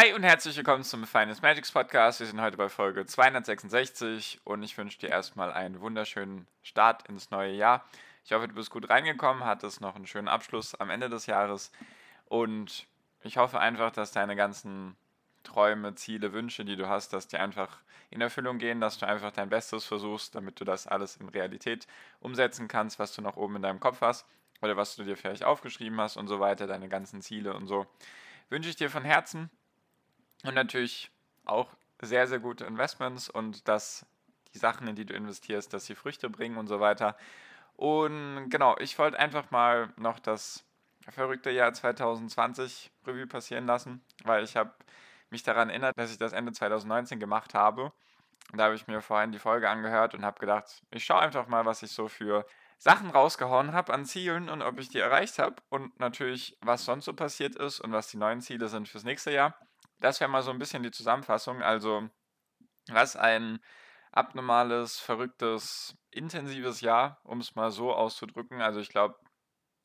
Hi und herzlich willkommen zum Finance Magics Podcast. Wir sind heute bei Folge 266 und ich wünsche dir erstmal einen wunderschönen Start ins neue Jahr. Ich hoffe, du bist gut reingekommen, hattest noch einen schönen Abschluss am Ende des Jahres und ich hoffe einfach, dass deine ganzen Träume, Ziele, Wünsche, die du hast, dass die einfach in Erfüllung gehen, dass du einfach dein Bestes versuchst, damit du das alles in Realität umsetzen kannst, was du noch oben in deinem Kopf hast oder was du dir vielleicht aufgeschrieben hast und so weiter, deine ganzen Ziele und so. Wünsche ich dir von Herzen und natürlich auch sehr, sehr gute Investments und dass die Sachen, in die du investierst, dass sie Früchte bringen und so weiter. Und genau, ich wollte einfach mal noch das verrückte Jahr 2020 Revue passieren lassen, weil ich habe mich daran erinnert, dass ich das Ende 2019 gemacht habe. Da habe ich mir vorhin die Folge angehört und habe gedacht, ich schaue einfach mal, was ich so für Sachen rausgehauen habe an Zielen und ob ich die erreicht habe und natürlich, was sonst so passiert ist und was die neuen Ziele sind fürs nächste Jahr. Das wäre mal so ein bisschen die Zusammenfassung. Also, was ein abnormales, verrücktes, intensives Jahr, um es mal so auszudrücken. Also, ich glaube,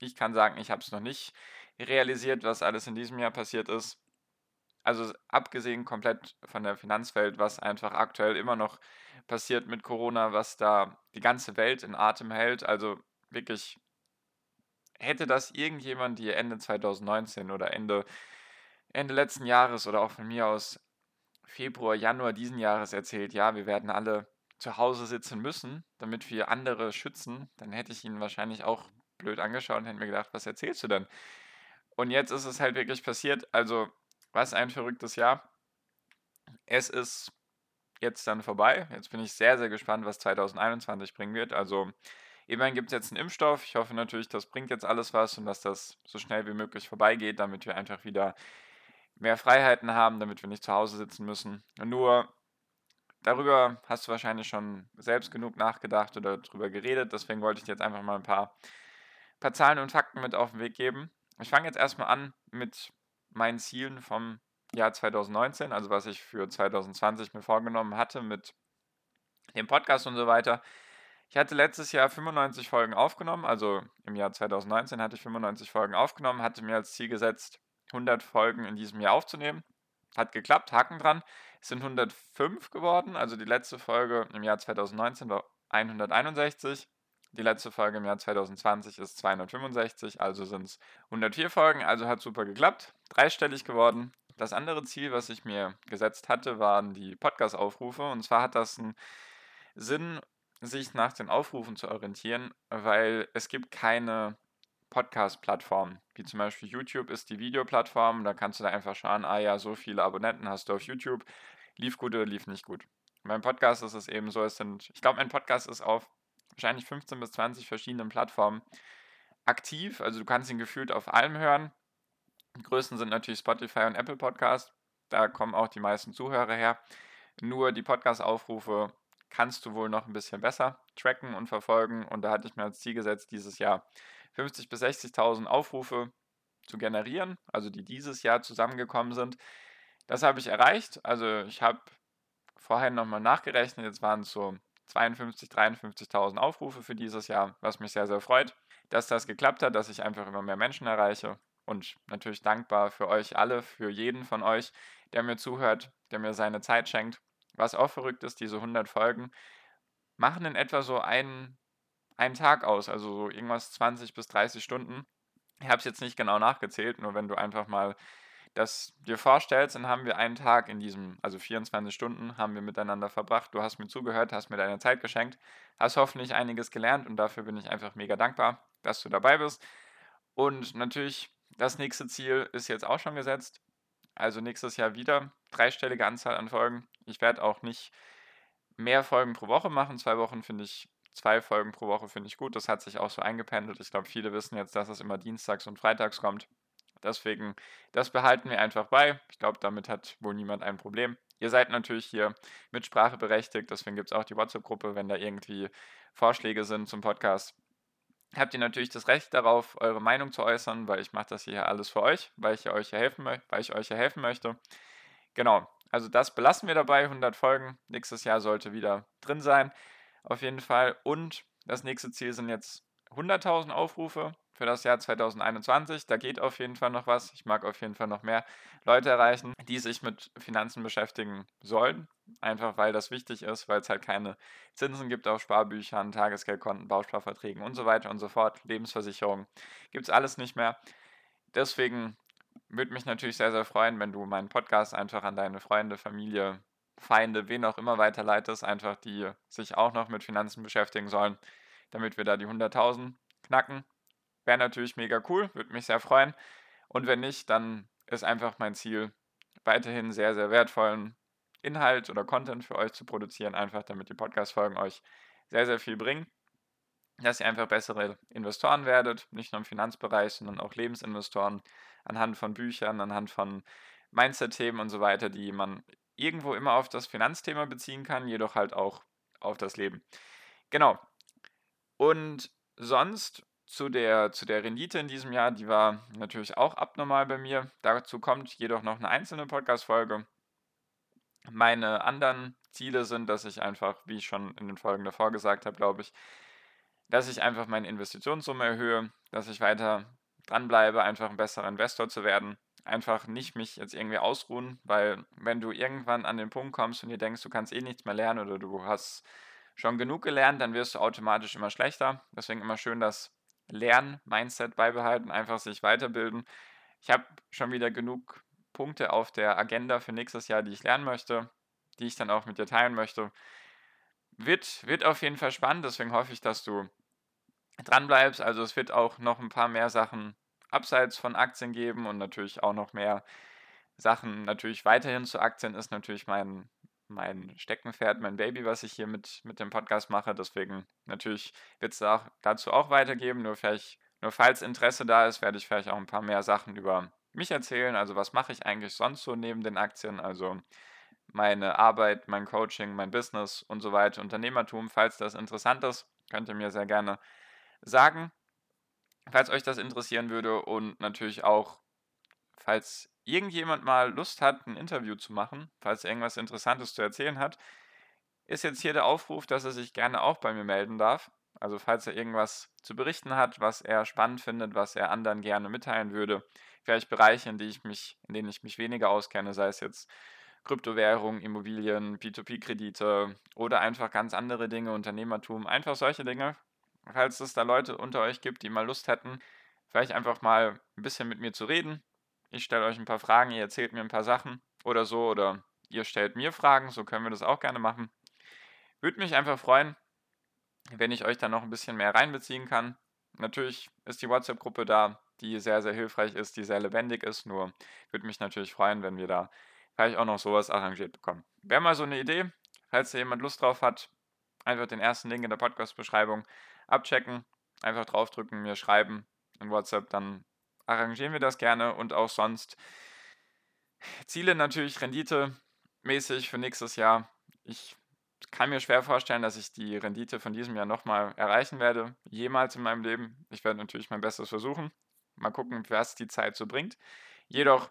ich kann sagen, ich habe es noch nicht realisiert, was alles in diesem Jahr passiert ist. Also, abgesehen komplett von der Finanzwelt, was einfach aktuell immer noch passiert mit Corona, was da die ganze Welt in Atem hält. Also, wirklich hätte das irgendjemand hier Ende 2019 oder Ende Ende letzten Jahres oder auch von mir aus Februar, Januar diesen Jahres erzählt, ja, wir werden alle zu Hause sitzen müssen, damit wir andere schützen, dann hätte ich ihn wahrscheinlich auch blöd angeschaut und hätte mir gedacht, was erzählst du denn? Und jetzt ist es halt wirklich passiert. Also, was ein verrücktes Jahr. Es ist jetzt dann vorbei. Jetzt bin ich sehr, sehr gespannt, was 2021 bringen wird. Also, immerhin gibt es jetzt einen Impfstoff. Ich hoffe natürlich, das bringt jetzt alles was und dass das so schnell wie möglich vorbeigeht, damit wir einfach wieder mehr Freiheiten haben, damit wir nicht zu Hause sitzen müssen. Nur darüber hast du wahrscheinlich schon selbst genug nachgedacht oder darüber geredet. Deswegen wollte ich dir jetzt einfach mal ein paar, paar Zahlen und Fakten mit auf den Weg geben. Ich fange jetzt erstmal an mit meinen Zielen vom Jahr 2019, also was ich für 2020 mir vorgenommen hatte mit dem Podcast und so weiter. Ich hatte letztes Jahr 95 Folgen aufgenommen, also im Jahr 2019 hatte ich 95 Folgen aufgenommen, hatte mir als Ziel gesetzt, 100 Folgen in diesem Jahr aufzunehmen. Hat geklappt, Haken dran. Es sind 105 geworden, also die letzte Folge im Jahr 2019 war 161. Die letzte Folge im Jahr 2020 ist 265, also sind es 104 Folgen, also hat super geklappt. Dreistellig geworden. Das andere Ziel, was ich mir gesetzt hatte, waren die Podcast-Aufrufe. Und zwar hat das einen Sinn, sich nach den Aufrufen zu orientieren, weil es gibt keine Podcast-Plattformen, wie zum Beispiel YouTube ist die Videoplattform. Da kannst du da einfach schauen, ah ja, so viele Abonnenten hast du auf YouTube. Lief gut oder lief nicht gut. Beim Podcast ist es eben so, es sind, ich glaube, mein Podcast ist auf wahrscheinlich 15 bis 20 verschiedenen Plattformen aktiv. Also du kannst ihn gefühlt auf allem hören. Die größten sind natürlich Spotify und Apple Podcast. Da kommen auch die meisten Zuhörer her. Nur die Podcast-Aufrufe kannst du wohl noch ein bisschen besser tracken und verfolgen. Und da hatte ich mir als Ziel gesetzt, dieses Jahr 50.000 bis 60.000 Aufrufe zu generieren, also die dieses Jahr zusammengekommen sind. Das habe ich erreicht. Also ich habe vorhin nochmal nachgerechnet, jetzt waren es so 52.000, 53.000 Aufrufe für dieses Jahr, was mich sehr, sehr freut, dass das geklappt hat, dass ich einfach immer mehr Menschen erreiche und natürlich dankbar für euch alle, für jeden von euch, der mir zuhört, der mir seine Zeit schenkt. Was auch verrückt ist, diese 100 Folgen machen in etwa so einen einen Tag aus, also so irgendwas 20 bis 30 Stunden. Ich habe es jetzt nicht genau nachgezählt, nur wenn du einfach mal das dir vorstellst, dann haben wir einen Tag in diesem, also 24 Stunden haben wir miteinander verbracht. Du hast mir zugehört, hast mir deine Zeit geschenkt, hast hoffentlich einiges gelernt und dafür bin ich einfach mega dankbar, dass du dabei bist. Und natürlich, das nächste Ziel ist jetzt auch schon gesetzt. Also nächstes Jahr wieder dreistellige Anzahl an Folgen. Ich werde auch nicht mehr Folgen pro Woche machen. Zwei Wochen finde ich zwei Folgen pro Woche finde ich gut. Das hat sich auch so eingependelt. Ich glaube, viele wissen jetzt, dass es immer dienstags und freitags kommt. Deswegen, das behalten wir einfach bei. Ich glaube, damit hat wohl niemand ein Problem. Ihr seid natürlich hier Mitsprache berechtigt, deswegen gibt es auch die WhatsApp-Gruppe, wenn da irgendwie Vorschläge sind zum Podcast. Habt ihr natürlich das Recht darauf, eure Meinung zu äußern, weil ich mache das hier alles für euch, weil ich euch helfen, weil ich euch hier helfen möchte. Genau, also das belassen wir dabei, 100 Folgen. Nächstes Jahr sollte wieder drin sein, auf jeden Fall. Und das nächste Ziel sind jetzt 100.000 Aufrufe für das Jahr 2021. Da geht auf jeden Fall noch was. Ich mag auf jeden Fall noch mehr Leute erreichen, die sich mit Finanzen beschäftigen sollen. Einfach weil das wichtig ist, weil es halt keine Zinsen gibt auf Sparbüchern, Tagesgeldkonten, Bausparverträgen und so weiter und so fort. Lebensversicherung gibt es alles nicht mehr. Deswegen würde mich natürlich sehr, sehr freuen, wenn du meinen Podcast einfach an deine Freunde, Familie, Feinde, wen auch immer weiterleitest, einfach die sich auch noch mit Finanzen beschäftigen sollen, damit wir da die 100.000 knacken. Wäre natürlich mega cool, würde mich sehr freuen. Und wenn nicht, dann ist einfach mein Ziel, weiterhin sehr, sehr wertvollen Inhalt oder Content für euch zu produzieren, einfach damit die Podcast-Folgen euch sehr, sehr viel bringen. Dass ihr einfach bessere Investoren werdet, nicht nur im Finanzbereich, sondern auch Lebensinvestoren anhand von Büchern, anhand von Mindset-Themen und so weiter, die man irgendwo immer auf das Finanzthema beziehen kann, jedoch halt auch auf das Leben. Genau. Und sonst zu der, zu der Rendite in diesem Jahr, die war natürlich auch abnormal bei mir. Dazu kommt jedoch noch eine einzelne Podcast-Folge. Meine anderen Ziele sind, dass ich einfach, wie ich schon in den Folgen davor gesagt habe, glaube ich, dass ich einfach meine Investitionssumme erhöhe, dass ich weiter dranbleibe, einfach ein besserer Investor zu werden. Einfach nicht mich jetzt irgendwie ausruhen, weil wenn du irgendwann an den Punkt kommst und dir denkst, du kannst eh nichts mehr lernen oder du hast schon genug gelernt, dann wirst du automatisch immer schlechter. Deswegen immer schön das Lern-Mindset beibehalten, einfach sich weiterbilden. Ich habe schon wieder genug Punkte auf der Agenda für nächstes Jahr, die ich lernen möchte, die ich dann auch mit dir teilen möchte. Wird, wird auf jeden Fall spannend, deswegen hoffe ich, dass du dran bleibst. Also es wird auch noch ein paar mehr Sachen abseits von Aktien geben und natürlich auch noch mehr Sachen. Natürlich weiterhin zu Aktien ist natürlich mein, mein Steckenpferd, mein Baby, was ich hier mit, mit dem Podcast mache. Deswegen natürlich wird es auch, dazu auch weitergeben. Nur vielleicht, nur falls Interesse da ist, werde ich vielleicht auch ein paar mehr Sachen über mich erzählen. Also was mache ich eigentlich sonst so neben den Aktien? Also meine Arbeit, mein Coaching, mein Business und so weiter, Unternehmertum. Falls das interessant ist, könnt ihr mir sehr gerne sagen, falls euch das interessieren würde und natürlich auch, falls irgendjemand mal Lust hat, ein Interview zu machen, falls er irgendwas Interessantes zu erzählen hat, ist jetzt hier der Aufruf, dass er sich gerne auch bei mir melden darf. Also falls er irgendwas zu berichten hat, was er spannend findet, was er anderen gerne mitteilen würde, vielleicht Bereiche, in, die ich mich, in denen ich mich weniger auskenne, sei es jetzt Kryptowährung, Immobilien, P2P-Kredite oder einfach ganz andere Dinge, Unternehmertum, einfach solche Dinge. Falls es da Leute unter euch gibt, die mal Lust hätten, vielleicht einfach mal ein bisschen mit mir zu reden, ich stelle euch ein paar Fragen, ihr erzählt mir ein paar Sachen oder so, oder ihr stellt mir Fragen, so können wir das auch gerne machen. Würde mich einfach freuen, wenn ich euch da noch ein bisschen mehr reinbeziehen kann. Natürlich ist die WhatsApp-Gruppe da, die sehr, sehr hilfreich ist, die sehr lebendig ist. Nur würde mich natürlich freuen, wenn wir da vielleicht auch noch sowas arrangiert bekommen. Wäre mal so eine Idee, falls da jemand Lust drauf hat, einfach den ersten Link in der Podcast-Beschreibung abchecken, einfach draufdrücken, mir schreiben in WhatsApp, dann arrangieren wir das gerne und auch sonst Ziele natürlich renditemäßig für nächstes Jahr. Ich kann mir schwer vorstellen, dass ich die Rendite von diesem Jahr nochmal erreichen werde, jemals in meinem Leben. Ich werde natürlich mein Bestes versuchen. Mal gucken, was die Zeit so bringt. Jedoch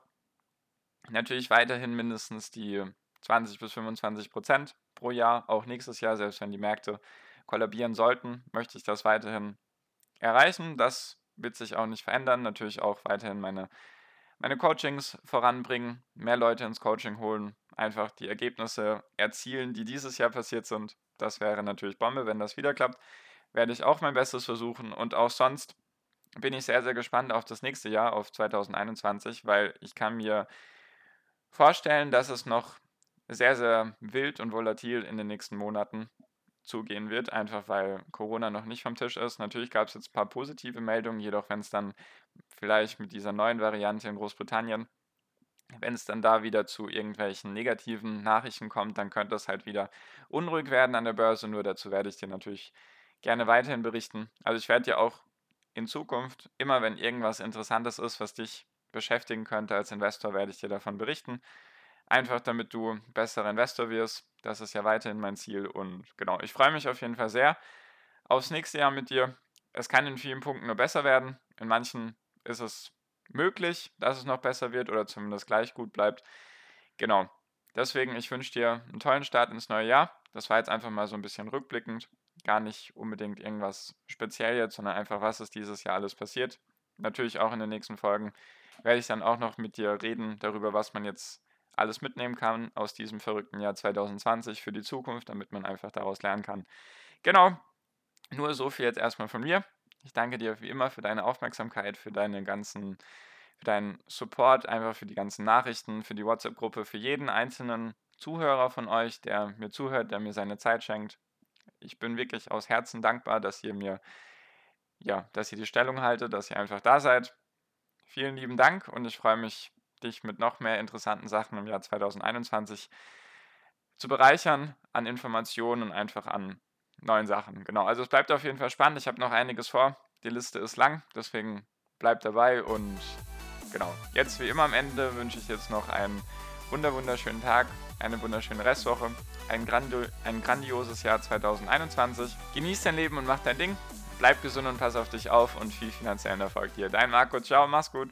natürlich weiterhin mindestens die 20 bis 25 Prozent pro Jahr, auch nächstes Jahr, selbst wenn die Märkte kollabieren sollten, möchte ich das weiterhin erreichen. Das wird sich auch nicht verändern. Natürlich auch weiterhin meine, meine Coachings voranbringen, mehr Leute ins Coaching holen, einfach die Ergebnisse erzielen, die dieses Jahr passiert sind. Das wäre natürlich Bombe, wenn das wieder klappt. Werde ich auch mein Bestes versuchen und auch sonst bin ich sehr, sehr gespannt auf das nächste Jahr, auf 2021, weil ich kann mir vorstellen, dass es noch sehr, sehr wild und volatil in den nächsten Monaten zugehen wird, einfach weil Corona noch nicht vom Tisch ist. Natürlich gab es jetzt ein paar positive Meldungen, jedoch wenn es dann vielleicht mit dieser neuen Variante in Großbritannien, wenn es dann da wieder zu irgendwelchen negativen Nachrichten kommt, dann könnte es halt wieder unruhig werden an der Börse. Nur dazu werde ich dir natürlich gerne weiterhin berichten. Also ich werde dir auch in Zukunft, immer wenn irgendwas Interessantes ist, was dich beschäftigen könnte als Investor, werde ich dir davon berichten. Einfach damit du besserer Investor wirst. Das ist ja weiterhin mein Ziel. Und genau, ich freue mich auf jeden Fall sehr aufs nächste Jahr mit dir. Es kann in vielen Punkten nur besser werden. In manchen ist es möglich, dass es noch besser wird oder zumindest gleich gut bleibt. Genau. Deswegen, ich wünsche dir einen tollen Start ins neue Jahr. Das war jetzt einfach mal so ein bisschen rückblickend. Gar nicht unbedingt irgendwas speziell jetzt, sondern einfach, was ist dieses Jahr alles passiert. Natürlich auch in den nächsten Folgen werde ich dann auch noch mit dir reden darüber, was man jetzt alles mitnehmen kann aus diesem verrückten Jahr 2020 für die Zukunft, damit man einfach daraus lernen kann. Genau, nur so viel jetzt erstmal von mir. Ich danke dir wie immer für deine Aufmerksamkeit, für deine ganzen, für deinen Support, einfach für die ganzen Nachrichten, für die WhatsApp-Gruppe, für jeden einzelnen Zuhörer von euch, der mir zuhört, der mir seine Zeit schenkt. Ich bin wirklich aus Herzen dankbar, dass ihr mir, ja, dass ihr die Stellung haltet, dass ihr einfach da seid. Vielen lieben Dank und ich freue mich, dich mit noch mehr interessanten Sachen im Jahr 2021 zu bereichern an Informationen und einfach an neuen Sachen. Genau, also es bleibt auf jeden Fall spannend. Ich habe noch einiges vor. Die Liste ist lang, deswegen bleibt dabei und genau. Jetzt wie immer am Ende wünsche ich jetzt noch einen wunder wunderschönen Tag, eine wunderschöne Restwoche, ein, grandi ein grandioses Jahr 2021. Genieß dein Leben und mach dein Ding. Bleib gesund und pass auf dich auf und viel finanziellen Erfolg dir. Dein Marco, ciao, mach's gut.